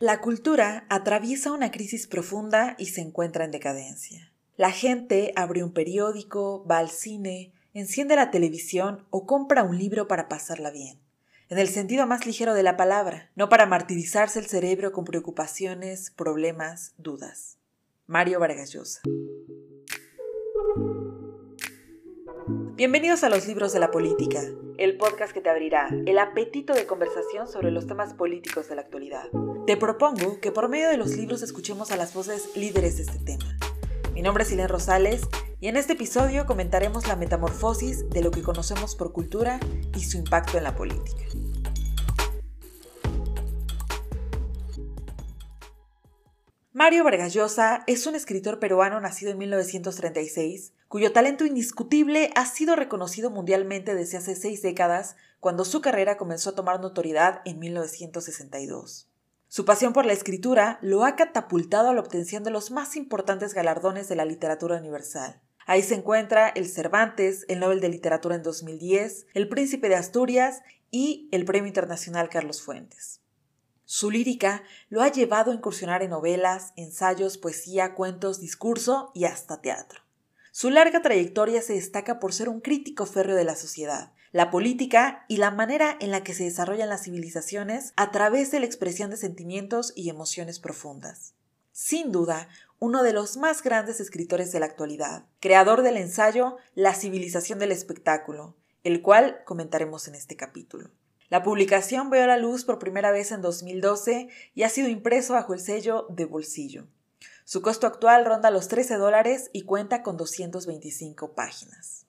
La cultura atraviesa una crisis profunda y se encuentra en decadencia. La gente abre un periódico, va al cine, enciende la televisión o compra un libro para pasarla bien, en el sentido más ligero de la palabra, no para martirizarse el cerebro con preocupaciones, problemas, dudas. Mario Vargas Llosa. Bienvenidos a los libros de la política, el podcast que te abrirá el apetito de conversación sobre los temas políticos de la actualidad. Te propongo que por medio de los libros escuchemos a las voces líderes de este tema. Mi nombre es Ilén Rosales y en este episodio comentaremos la metamorfosis de lo que conocemos por cultura y su impacto en la política. Mario Vargas Llosa es un escritor peruano nacido en 1936, cuyo talento indiscutible ha sido reconocido mundialmente desde hace seis décadas, cuando su carrera comenzó a tomar notoriedad en 1962. Su pasión por la escritura lo ha catapultado a la obtención de los más importantes galardones de la literatura universal. Ahí se encuentra el Cervantes, el Nobel de Literatura en 2010, el Príncipe de Asturias y el Premio Internacional Carlos Fuentes. Su lírica lo ha llevado a incursionar en novelas, ensayos, poesía, cuentos, discurso y hasta teatro. Su larga trayectoria se destaca por ser un crítico férreo de la sociedad, la política y la manera en la que se desarrollan las civilizaciones a través de la expresión de sentimientos y emociones profundas. Sin duda, uno de los más grandes escritores de la actualidad, creador del ensayo La civilización del espectáculo, el cual comentaremos en este capítulo. La publicación vio la luz por primera vez en 2012 y ha sido impreso bajo el sello de bolsillo. Su costo actual ronda los 13 dólares y cuenta con 225 páginas.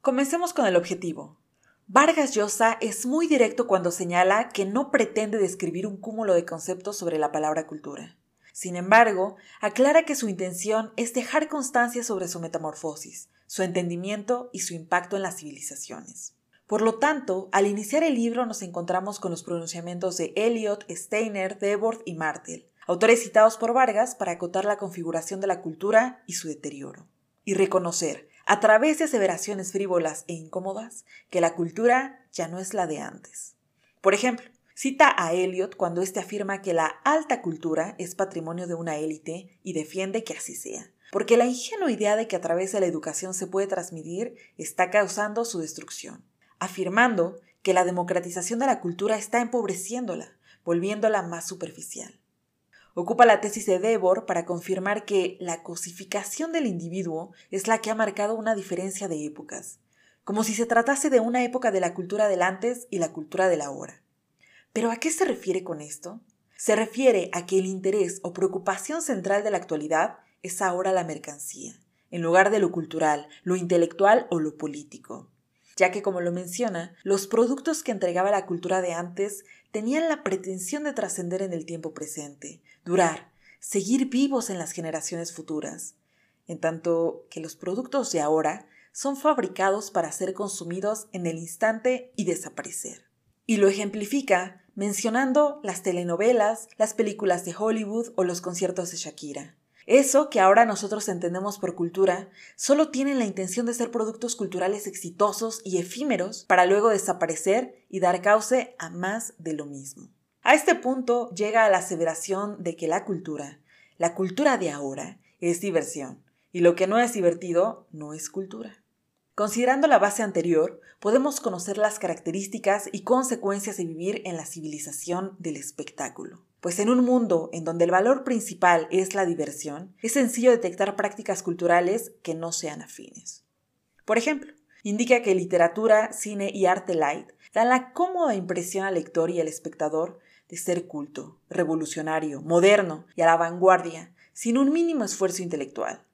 Comencemos con el objetivo. Vargas Llosa es muy directo cuando señala que no pretende describir un cúmulo de conceptos sobre la palabra cultura. Sin embargo, aclara que su intención es dejar constancia sobre su metamorfosis, su entendimiento y su impacto en las civilizaciones. Por lo tanto, al iniciar el libro nos encontramos con los pronunciamientos de Eliot, Steiner, Debord y Martel, autores citados por Vargas para acotar la configuración de la cultura y su deterioro. Y reconocer, a través de aseveraciones frívolas e incómodas, que la cultura ya no es la de antes. Por ejemplo, cita a Eliot cuando éste afirma que la alta cultura es patrimonio de una élite y defiende que así sea, porque la ingenua idea de que a través de la educación se puede transmitir está causando su destrucción, afirmando que la democratización de la cultura está empobreciéndola, volviéndola más superficial. Ocupa la tesis de Debord para confirmar que la cosificación del individuo es la que ha marcado una diferencia de épocas, como si se tratase de una época de la cultura del antes y la cultura del ahora. ¿Pero a qué se refiere con esto? Se refiere a que el interés o preocupación central de la actualidad es ahora la mercancía, en lugar de lo cultural, lo intelectual o lo político ya que, como lo menciona, los productos que entregaba la cultura de antes tenían la pretensión de trascender en el tiempo presente, durar, seguir vivos en las generaciones futuras, en tanto que los productos de ahora son fabricados para ser consumidos en el instante y desaparecer. Y lo ejemplifica mencionando las telenovelas, las películas de Hollywood o los conciertos de Shakira. Eso que ahora nosotros entendemos por cultura solo tiene la intención de ser productos culturales exitosos y efímeros para luego desaparecer y dar cauce a más de lo mismo. A este punto llega la aseveración de que la cultura, la cultura de ahora, es diversión, y lo que no es divertido no es cultura. Considerando la base anterior, podemos conocer las características y consecuencias de vivir en la civilización del espectáculo. Pues en un mundo en donde el valor principal es la diversión, es sencillo detectar prácticas culturales que no sean afines. Por ejemplo, indica que literatura, cine y arte light dan la cómoda impresión al lector y al espectador de ser culto, revolucionario, moderno y a la vanguardia, sin un mínimo esfuerzo intelectual.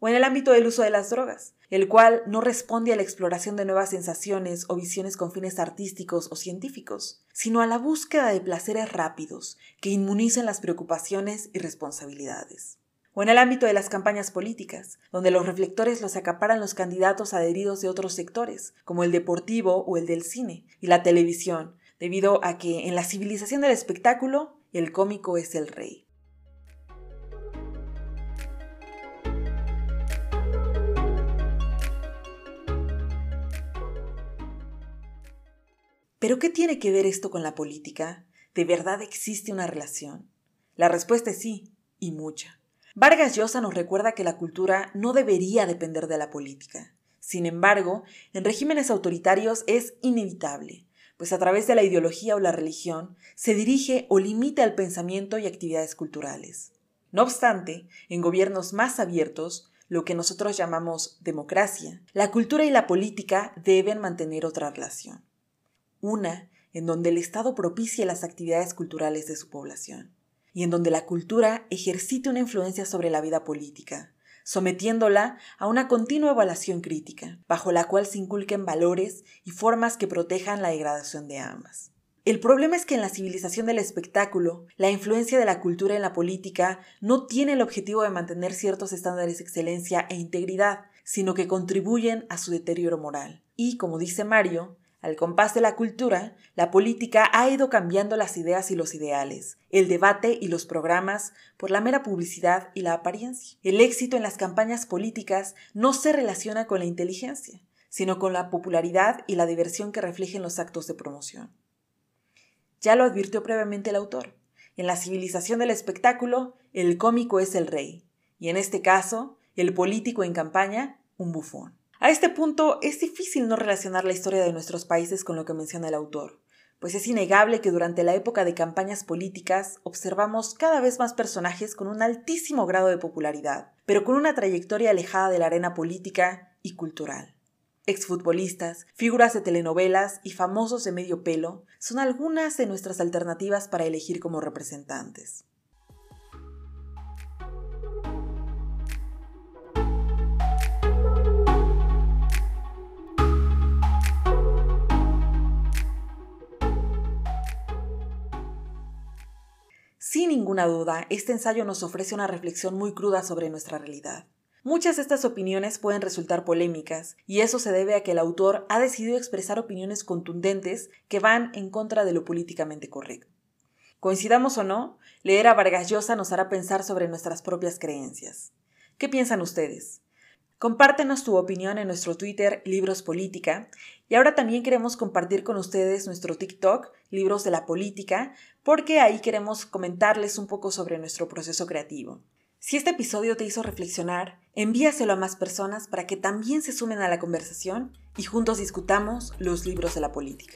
O en el ámbito del uso de las drogas, el cual no responde a la exploración de nuevas sensaciones o visiones con fines artísticos o científicos, sino a la búsqueda de placeres rápidos que inmunicen las preocupaciones y responsabilidades. O en el ámbito de las campañas políticas, donde los reflectores los acaparan los candidatos adheridos de otros sectores, como el deportivo o el del cine, y la televisión, debido a que en la civilización del espectáculo el cómico es el rey. ¿Pero qué tiene que ver esto con la política? ¿De verdad existe una relación? La respuesta es sí, y mucha. Vargas Llosa nos recuerda que la cultura no debería depender de la política. Sin embargo, en regímenes autoritarios es inevitable, pues a través de la ideología o la religión se dirige o limita el pensamiento y actividades culturales. No obstante, en gobiernos más abiertos, lo que nosotros llamamos democracia, la cultura y la política deben mantener otra relación. Una en donde el Estado propicie las actividades culturales de su población y en donde la cultura ejercite una influencia sobre la vida política, sometiéndola a una continua evaluación crítica, bajo la cual se inculquen valores y formas que protejan la degradación de ambas. El problema es que en la civilización del espectáculo, la influencia de la cultura en la política no tiene el objetivo de mantener ciertos estándares de excelencia e integridad, sino que contribuyen a su deterioro moral. Y, como dice Mario, al compás de la cultura, la política ha ido cambiando las ideas y los ideales, el debate y los programas por la mera publicidad y la apariencia. El éxito en las campañas políticas no se relaciona con la inteligencia, sino con la popularidad y la diversión que reflejen los actos de promoción. Ya lo advirtió previamente el autor. En la civilización del espectáculo, el cómico es el rey, y en este caso, el político en campaña, un bufón. A este punto es difícil no relacionar la historia de nuestros países con lo que menciona el autor, pues es innegable que durante la época de campañas políticas observamos cada vez más personajes con un altísimo grado de popularidad, pero con una trayectoria alejada de la arena política y cultural. Exfutbolistas, figuras de telenovelas y famosos de medio pelo son algunas de nuestras alternativas para elegir como representantes. Sin ninguna duda, este ensayo nos ofrece una reflexión muy cruda sobre nuestra realidad. Muchas de estas opiniones pueden resultar polémicas, y eso se debe a que el autor ha decidido expresar opiniones contundentes que van en contra de lo políticamente correcto. Coincidamos o no, leer a Vargas Llosa nos hará pensar sobre nuestras propias creencias. ¿Qué piensan ustedes? Compártenos tu opinión en nuestro Twitter Libros Política y ahora también queremos compartir con ustedes nuestro TikTok Libros de la Política porque ahí queremos comentarles un poco sobre nuestro proceso creativo. Si este episodio te hizo reflexionar, envíaselo a más personas para que también se sumen a la conversación y juntos discutamos los libros de la política.